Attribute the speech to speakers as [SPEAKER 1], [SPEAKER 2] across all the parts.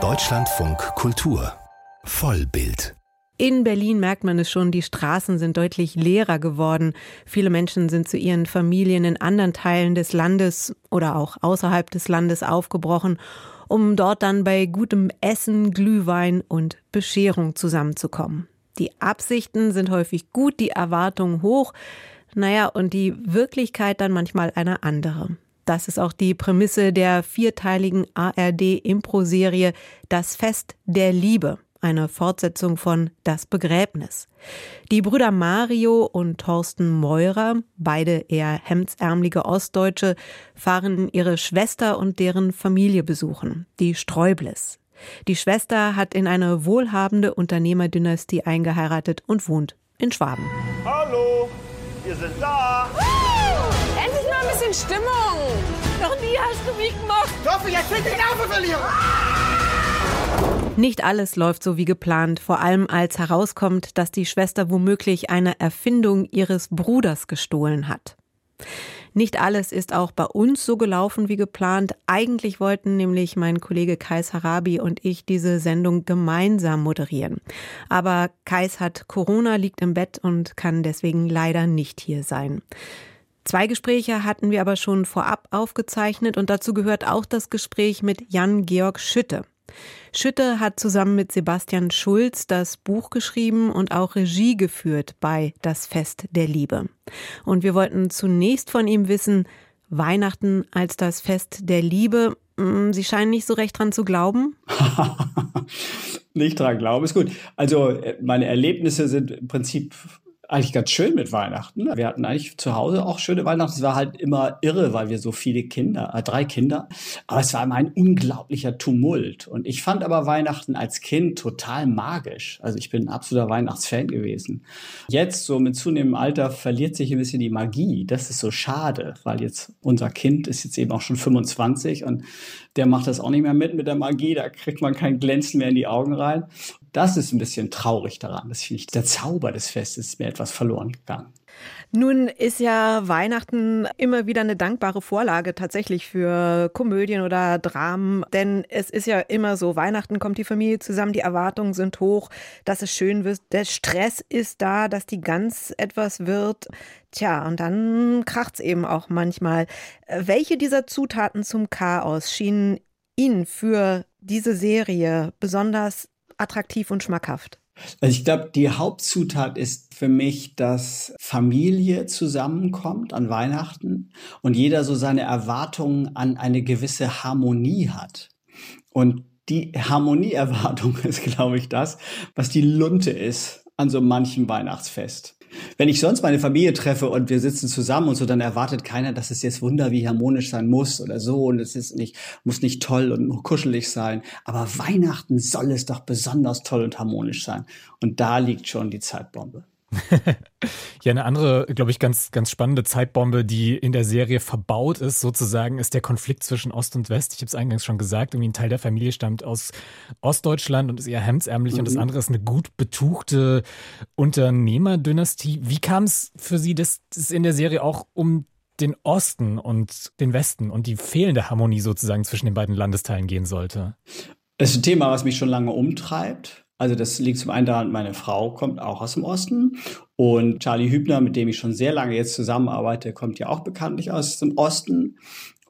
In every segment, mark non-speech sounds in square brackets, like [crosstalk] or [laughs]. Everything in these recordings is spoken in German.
[SPEAKER 1] Deutschlandfunk Kultur Vollbild
[SPEAKER 2] in Berlin merkt man es schon, die Straßen sind deutlich leerer geworden. Viele Menschen sind zu ihren Familien in anderen Teilen des Landes oder auch außerhalb des Landes aufgebrochen, um dort dann bei gutem Essen, Glühwein und Bescherung zusammenzukommen. Die Absichten sind häufig gut, die Erwartungen hoch, naja, und die Wirklichkeit dann manchmal eine andere. Das ist auch die Prämisse der vierteiligen ARD-Impro-Serie Das Fest der Liebe eine Fortsetzung von Das Begräbnis. Die Brüder Mario und Thorsten Meurer, beide eher hemdsärmelige Ostdeutsche, fahren ihre Schwester und deren Familie besuchen, die Sträubles. Die Schwester hat in eine wohlhabende Unternehmerdynastie eingeheiratet und wohnt in Schwaben.
[SPEAKER 3] Hallo, wir sind da.
[SPEAKER 4] Bisschen Stimmung.
[SPEAKER 5] Noch nie hast du mich gemacht.
[SPEAKER 3] Hoffe, jetzt sind die Nerven verlieren.
[SPEAKER 2] Nicht alles läuft so wie geplant, vor allem als herauskommt, dass die Schwester womöglich eine Erfindung ihres Bruders gestohlen hat. Nicht alles ist auch bei uns so gelaufen wie geplant. Eigentlich wollten nämlich mein Kollege Kais Harabi und ich diese Sendung gemeinsam moderieren. Aber Kais hat Corona, liegt im Bett und kann deswegen leider nicht hier sein. Zwei Gespräche hatten wir aber schon vorab aufgezeichnet und dazu gehört auch das Gespräch mit Jan-Georg Schütte. Schütte hat zusammen mit Sebastian Schulz das Buch geschrieben und auch Regie geführt bei Das Fest der Liebe. Und wir wollten zunächst von ihm wissen, Weihnachten als das Fest der Liebe. Hm, Sie scheinen nicht so recht dran zu glauben. [laughs]
[SPEAKER 6] nicht dran glauben, ist gut. Also äh, meine Erlebnisse sind im Prinzip eigentlich ganz schön mit Weihnachten. Wir hatten eigentlich zu Hause auch schöne Weihnachten. Es war halt immer irre, weil wir so viele Kinder, äh, drei Kinder. Aber es war immer ein unglaublicher Tumult. Und ich fand aber Weihnachten als Kind total magisch. Also ich bin ein absoluter Weihnachtsfan gewesen. Jetzt, so mit zunehmendem Alter, verliert sich ein bisschen die Magie. Das ist so schade, weil jetzt unser Kind ist jetzt eben auch schon 25 und der macht das auch nicht mehr mit mit der Magie. Da kriegt man kein Glänzen mehr in die Augen rein. Das ist ein bisschen traurig daran. Das finde ich, der Zauber des Festes ist mir etwas verloren gegangen.
[SPEAKER 2] Nun ist ja Weihnachten immer wieder eine dankbare Vorlage tatsächlich für Komödien oder Dramen, denn es ist ja immer so, Weihnachten kommt die Familie zusammen, die Erwartungen sind hoch, dass es schön wird, der Stress ist da, dass die Gans etwas wird. Tja, und dann kracht's eben auch manchmal. Welche dieser Zutaten zum Chaos schienen Ihnen für diese Serie besonders attraktiv und schmackhaft?
[SPEAKER 6] Also ich glaube, die Hauptzutat ist für mich, dass Familie zusammenkommt an Weihnachten und jeder so seine Erwartungen an eine gewisse Harmonie hat. Und die Harmonieerwartung [laughs] ist, glaube ich, das, was die Lunte ist an so manchem Weihnachtsfest. Wenn ich sonst meine Familie treffe und wir sitzen zusammen und so, dann erwartet keiner, dass es jetzt wunder wie harmonisch sein muss oder so und es ist nicht, muss nicht toll und kuschelig sein. Aber Weihnachten soll es doch besonders toll und harmonisch sein. Und da liegt schon die Zeitbombe. [laughs]
[SPEAKER 7] ja, eine andere, glaube ich, ganz, ganz spannende Zeitbombe, die in der Serie verbaut ist, sozusagen, ist der Konflikt zwischen Ost und West. Ich habe es eingangs schon gesagt, irgendwie ein Teil der Familie stammt aus Ostdeutschland und ist eher hemdsärmlich mhm. und das mhm. andere ist eine gut betuchte Unternehmerdynastie. Wie kam es für Sie, dass es in der Serie auch um den Osten und den Westen und die fehlende Harmonie sozusagen zwischen den beiden Landesteilen gehen sollte?
[SPEAKER 6] Das ist ein Thema, was mich schon lange umtreibt. Also das liegt zum einen daran, meine Frau kommt auch aus dem Osten und Charlie Hübner, mit dem ich schon sehr lange jetzt zusammenarbeite, kommt ja auch bekanntlich aus dem Osten.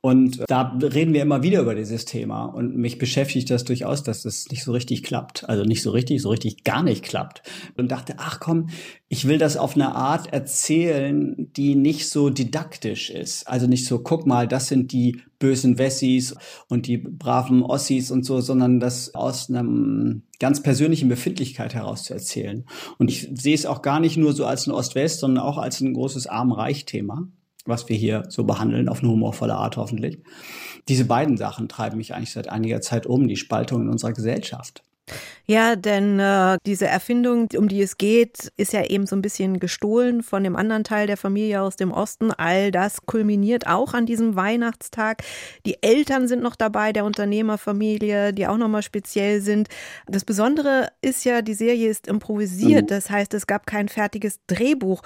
[SPEAKER 6] Und da reden wir immer wieder über dieses Thema. Und mich beschäftigt das durchaus, dass das nicht so richtig klappt. Also nicht so richtig, so richtig gar nicht klappt. Und dachte, ach komm, ich will das auf eine Art erzählen, die nicht so didaktisch ist. Also nicht so, guck mal, das sind die bösen Wessis und die braven Ossis und so, sondern das aus einem ganz persönlichen Befindlichkeit heraus zu erzählen. Und ich sehe es auch gar nicht nur so als ein Ost-West, sondern auch als ein großes Arm-Reich-Thema was wir hier so behandeln, auf eine humorvolle Art hoffentlich. Diese beiden Sachen treiben mich eigentlich seit einiger Zeit um, die Spaltung in unserer Gesellschaft.
[SPEAKER 2] Ja, denn äh, diese Erfindung, um die es geht, ist ja eben so ein bisschen gestohlen von dem anderen Teil der Familie aus dem Osten. All das kulminiert auch an diesem Weihnachtstag. Die Eltern sind noch dabei, der Unternehmerfamilie, die auch nochmal speziell sind. Das Besondere ist ja, die Serie ist improvisiert. Mhm. Das heißt, es gab kein fertiges Drehbuch.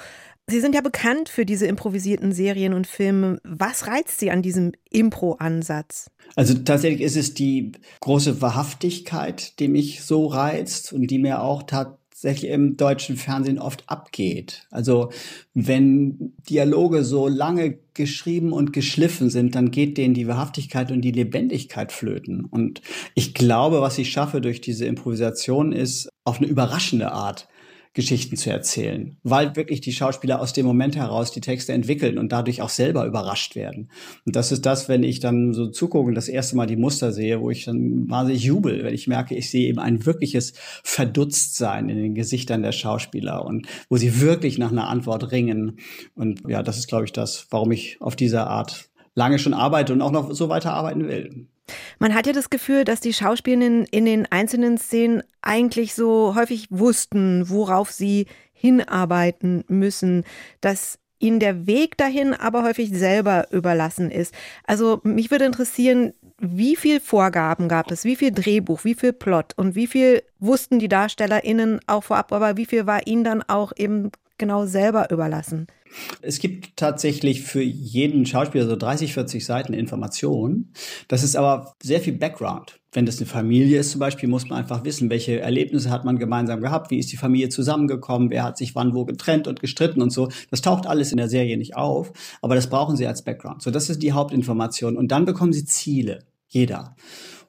[SPEAKER 2] Sie sind ja bekannt für diese improvisierten Serien und Filme. Was reizt Sie an diesem Impro-Ansatz?
[SPEAKER 6] Also tatsächlich ist es die große Wahrhaftigkeit, die mich so reizt und die mir auch tatsächlich im deutschen Fernsehen oft abgeht. Also wenn Dialoge so lange geschrieben und geschliffen sind, dann geht denen die Wahrhaftigkeit und die Lebendigkeit flöten. Und ich glaube, was ich schaffe durch diese Improvisation ist auf eine überraschende Art Geschichten zu erzählen, weil wirklich die Schauspieler aus dem Moment heraus die Texte entwickeln und dadurch auch selber überrascht werden. Und das ist das, wenn ich dann so zugucke und das erste Mal die Muster sehe, wo ich dann wahnsinnig jubel, wenn ich merke, ich sehe eben ein wirkliches Verdutztsein in den Gesichtern der Schauspieler und wo sie wirklich nach einer Antwort ringen. Und ja, das ist, glaube ich, das, warum ich auf diese Art lange schon arbeite und auch noch so weiter arbeiten will.
[SPEAKER 2] Man hat ja das Gefühl, dass die Schauspielerinnen in den einzelnen Szenen eigentlich so häufig wussten, worauf sie hinarbeiten müssen, dass ihnen der Weg dahin aber häufig selber überlassen ist. Also mich würde interessieren, wie viel Vorgaben gab es, wie viel Drehbuch, wie viel Plot und wie viel wussten die DarstellerInnen auch vorab, aber wie viel war ihnen dann auch eben genau selber überlassen?
[SPEAKER 6] Es gibt tatsächlich für jeden Schauspieler so 30, 40 Seiten Informationen. Das ist aber sehr viel Background. Wenn das eine Familie ist zum Beispiel, muss man einfach wissen, welche Erlebnisse hat man gemeinsam gehabt, wie ist die Familie zusammengekommen, wer hat sich wann wo getrennt und gestritten und so. Das taucht alles in der Serie nicht auf, aber das brauchen sie als Background. So, das ist die Hauptinformation. Und dann bekommen sie Ziele. Jeder.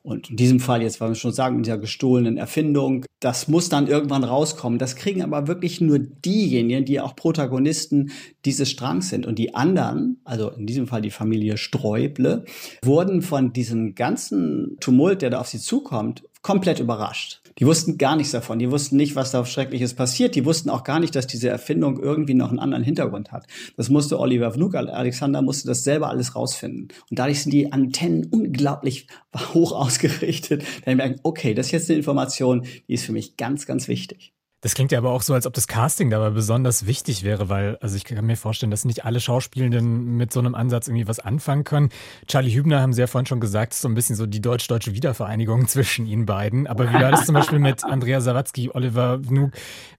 [SPEAKER 6] Und in diesem Fall jetzt, weil wir schon sagen, mit dieser gestohlenen Erfindung, das muss dann irgendwann rauskommen. Das kriegen aber wirklich nur diejenigen, die auch Protagonisten dieses Strangs sind. Und die anderen, also in diesem Fall die Familie Sträuble, wurden von diesem ganzen Tumult, der da auf sie zukommt, komplett überrascht. Die wussten gar nichts davon. Die wussten nicht, was da Schreckliches passiert. Die wussten auch gar nicht, dass diese Erfindung irgendwie noch einen anderen Hintergrund hat. Das musste Oliver Vnuk, Alexander musste das selber alles rausfinden. Und dadurch sind die Antennen unglaublich [laughs] hoch ausgerichtet. Dann merken, okay, das ist jetzt eine Information, die ist für mich ganz, ganz wichtig.
[SPEAKER 7] Das klingt ja aber auch so, als ob das Casting dabei besonders wichtig wäre, weil, also ich kann mir vorstellen, dass nicht alle Schauspielenden mit so einem Ansatz irgendwie was anfangen können. Charlie Hübner haben Sie ja vorhin schon gesagt, ist so ein bisschen so die deutsch-deutsche Wiedervereinigung [laughs] zwischen Ihnen beiden. Aber wie war das zum Beispiel mit Andrea Sawatzki, Oliver Wnuk?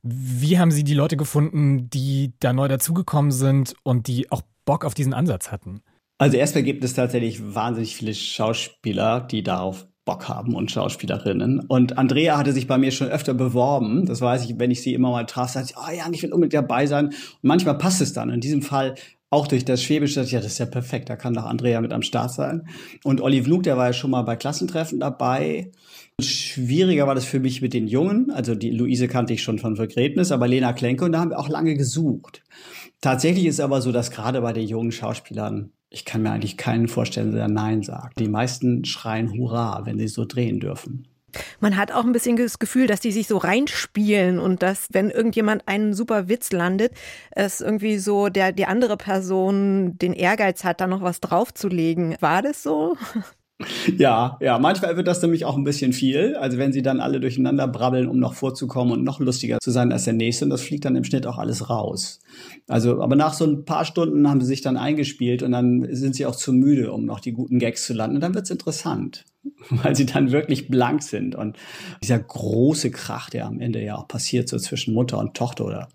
[SPEAKER 7] Wie haben Sie die Leute gefunden, die da neu dazugekommen sind und die auch Bock auf diesen Ansatz hatten?
[SPEAKER 6] Also erstmal gibt es tatsächlich wahnsinnig viele Schauspieler, die darauf Bock haben und Schauspielerinnen. Und Andrea hatte sich bei mir schon öfter beworben. Das weiß ich, wenn ich sie immer mal traf, sagte sie, oh ja, ich will unbedingt dabei sein. Und manchmal passt es dann. In diesem Fall auch durch das Schwäbische, ja, das ist ja perfekt, da kann doch Andrea mit am Start sein. Und Olli Vnuk, der war ja schon mal bei Klassentreffen dabei. Schwieriger war das für mich mit den Jungen. Also die Luise kannte ich schon von Vergräbnis, aber Lena Klenke und da haben wir auch lange gesucht. Tatsächlich ist aber so, dass gerade bei den jungen Schauspielern ich kann mir eigentlich keinen vorstellen, der Nein sagt. Die meisten schreien Hurra, wenn sie so drehen dürfen.
[SPEAKER 2] Man hat auch ein bisschen das Gefühl, dass die sich so reinspielen und dass, wenn irgendjemand einen super Witz landet, es irgendwie so der, die andere Person den Ehrgeiz hat, da noch was draufzulegen. War das so? [laughs]
[SPEAKER 6] Ja, ja, manchmal wird das nämlich auch ein bisschen viel. Also wenn sie dann alle durcheinander brabbeln, um noch vorzukommen und noch lustiger zu sein als der nächste, und das fliegt dann im Schnitt auch alles raus. Also, aber nach so ein paar Stunden haben sie sich dann eingespielt und dann sind sie auch zu müde, um noch die guten Gags zu landen. Und dann wird's interessant. [laughs] weil sie dann wirklich blank sind. Und dieser große Krach, der am Ende ja auch passiert, so zwischen Mutter und Tochter, oder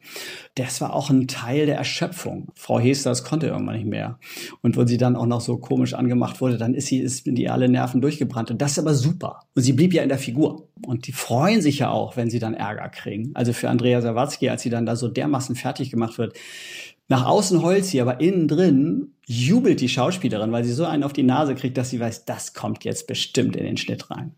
[SPEAKER 6] das war auch ein Teil der Erschöpfung. Frau Hesters konnte irgendwann nicht mehr. Und wo sie dann auch noch so komisch angemacht wurde, dann ist sie, ist die alle Nerven durchgebrannt. Und das ist aber super. Und sie blieb ja in der Figur. Und die freuen sich ja auch, wenn sie dann Ärger kriegen. Also für Andrea Sawatzki, als sie dann da so dermaßen fertig gemacht wird, nach außen heult sie, aber innen drin jubelt die Schauspielerin, weil sie so einen auf die Nase kriegt, dass sie weiß, das kommt jetzt bestimmt in den Schnitt rein.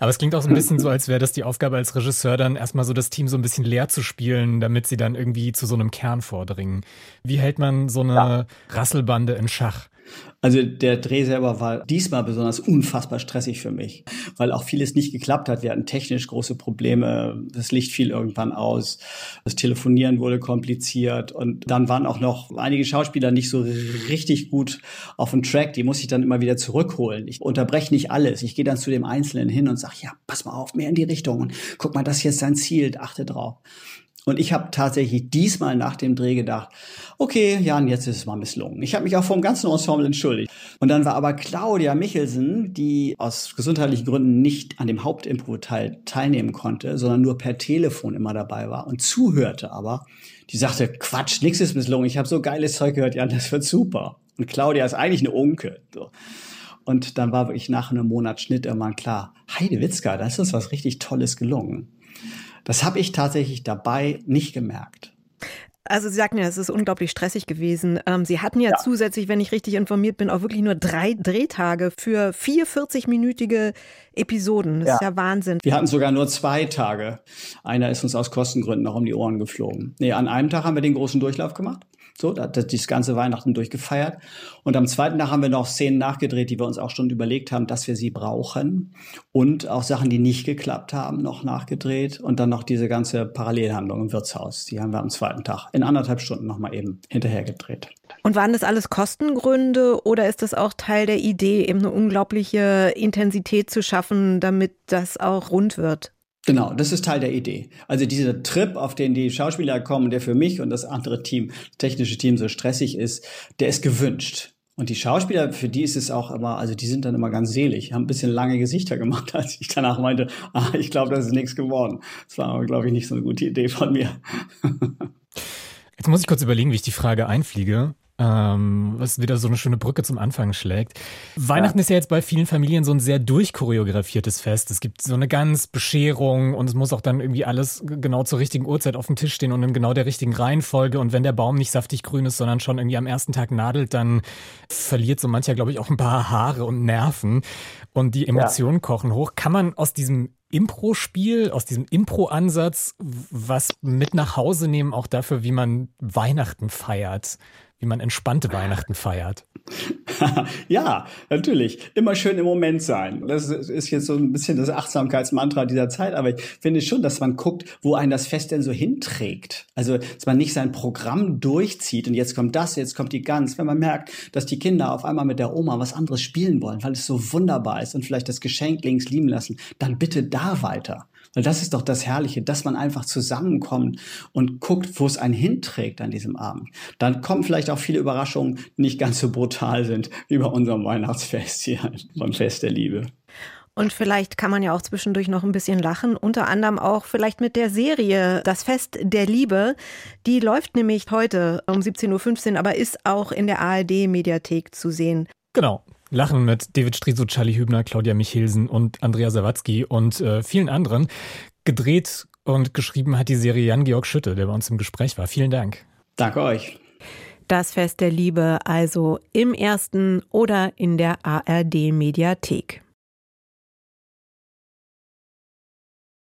[SPEAKER 7] Aber es klingt auch so ein bisschen so, als wäre das die Aufgabe als Regisseur, dann erstmal so das Team so ein bisschen leer zu spielen, damit sie dann irgendwie zu so einem Kern vordringen. Wie hält man so eine ja. Rasselbande in Schach?
[SPEAKER 6] Also der Dreh selber war diesmal besonders unfassbar stressig für mich, weil auch vieles nicht geklappt hat. Wir hatten technisch große Probleme, das Licht fiel irgendwann aus, das Telefonieren wurde kompliziert und dann waren auch noch einige Schauspieler nicht so richtig gut auf dem Track, die muss ich dann immer wieder zurückholen. Ich unterbreche nicht alles, ich gehe dann zu dem Einzelnen hin und sage, ja, pass mal auf, mehr in die Richtung und guck mal, das ist jetzt sein Ziel, achte drauf. Und ich habe tatsächlich diesmal nach dem Dreh gedacht, okay, Jan, jetzt ist es mal misslungen. Ich habe mich auch vom ganzen Ensemble entschuldigt. Und dann war aber Claudia Michelsen, die aus gesundheitlichen Gründen nicht an dem Hauptimpro-Teil teilnehmen konnte, sondern nur per Telefon immer dabei war und zuhörte aber, die sagte, Quatsch, nichts ist misslungen. Ich habe so geiles Zeug gehört, Jan, das wird super. Und Claudia ist eigentlich eine Unke. So. Und dann war wirklich nach einem Monat Schnitt irgendwann klar, Heide Witzka, da ist was richtig Tolles gelungen. Das habe ich tatsächlich dabei nicht gemerkt.
[SPEAKER 2] Also Sie sagten ja, es ist unglaublich stressig gewesen. Ähm, Sie hatten ja, ja, zusätzlich, wenn ich richtig informiert bin, auch wirklich nur drei Drehtage für vier 40-minütige Episoden. Das ja. ist ja Wahnsinn.
[SPEAKER 6] Wir hatten sogar nur zwei Tage. Einer ist uns aus Kostengründen noch um die Ohren geflogen. Nee, an einem Tag haben wir den großen Durchlauf gemacht. So, da hat das ganze Weihnachten durchgefeiert. Und am zweiten Tag haben wir noch Szenen nachgedreht, die wir uns auch schon überlegt haben, dass wir sie brauchen. Und auch Sachen, die nicht geklappt haben, noch nachgedreht. Und dann noch diese ganze Parallelhandlung im Wirtshaus. Die haben wir am zweiten Tag in anderthalb Stunden nochmal eben hinterher gedreht.
[SPEAKER 2] Und waren das alles Kostengründe oder ist das auch Teil der Idee, eben eine unglaubliche Intensität zu schaffen, damit das auch rund wird?
[SPEAKER 6] Genau, das ist Teil der Idee. Also dieser Trip, auf den die Schauspieler kommen, der für mich und das andere Team, das technische Team so stressig ist, der ist gewünscht. Und die Schauspieler, für die ist es auch immer, also die sind dann immer ganz selig, haben ein bisschen lange Gesichter gemacht, [laughs] als ich danach meinte, ah, ich glaube, das ist nichts geworden. Das war aber, glaube ich, nicht so eine gute Idee von mir. [laughs]
[SPEAKER 7] Jetzt muss ich kurz überlegen, wie ich die Frage einfliege ähm, was wieder so eine schöne Brücke zum Anfang schlägt. Weihnachten ja. ist ja jetzt bei vielen Familien so ein sehr durchchoreografiertes Fest. Es gibt so eine ganz Bescherung und es muss auch dann irgendwie alles genau zur richtigen Uhrzeit auf dem Tisch stehen und in genau der richtigen Reihenfolge. Und wenn der Baum nicht saftig grün ist, sondern schon irgendwie am ersten Tag nadelt, dann verliert so mancher, glaube ich, auch ein paar Haare und Nerven. Und die Emotionen ja. kochen hoch. Kann man aus diesem Impro-Spiel, aus diesem Impro-Ansatz was mit nach Hause nehmen, auch dafür, wie man Weihnachten feiert? Wie man entspannte Weihnachten feiert. [laughs]
[SPEAKER 6] ja, natürlich. Immer schön im Moment sein. Das ist jetzt so ein bisschen das Achtsamkeitsmantra dieser Zeit, aber ich finde schon, dass man guckt, wo einen das Fest denn so hinträgt. Also, dass man nicht sein Programm durchzieht und jetzt kommt das, jetzt kommt die Gans. Wenn man merkt, dass die Kinder auf einmal mit der Oma was anderes spielen wollen, weil es so wunderbar ist und vielleicht das Geschenk links liegen lassen, dann bitte da weiter. Weil das ist doch das Herrliche, dass man einfach zusammenkommt und guckt, wo es einen hinträgt an diesem Abend. Dann kommen vielleicht auch viele Überraschungen, die nicht ganz so brutal sind wie bei unserem Weihnachtsfest hier [laughs] beim Fest der Liebe.
[SPEAKER 2] Und vielleicht kann man ja auch zwischendurch noch ein bisschen lachen, unter anderem auch vielleicht mit der Serie Das Fest der Liebe. Die läuft nämlich heute um 17.15 Uhr, aber ist auch in der ARD-Mediathek zu sehen.
[SPEAKER 7] Genau, Lachen mit David Striso, Charlie Hübner, Claudia Michelsen und Andrea Sawatzki und äh, vielen anderen. Gedreht und geschrieben hat die Serie Jan-Georg Schütte, der bei uns im Gespräch war. Vielen Dank.
[SPEAKER 6] Danke euch.
[SPEAKER 2] Das Fest der Liebe also im ersten oder in der ARD Mediathek.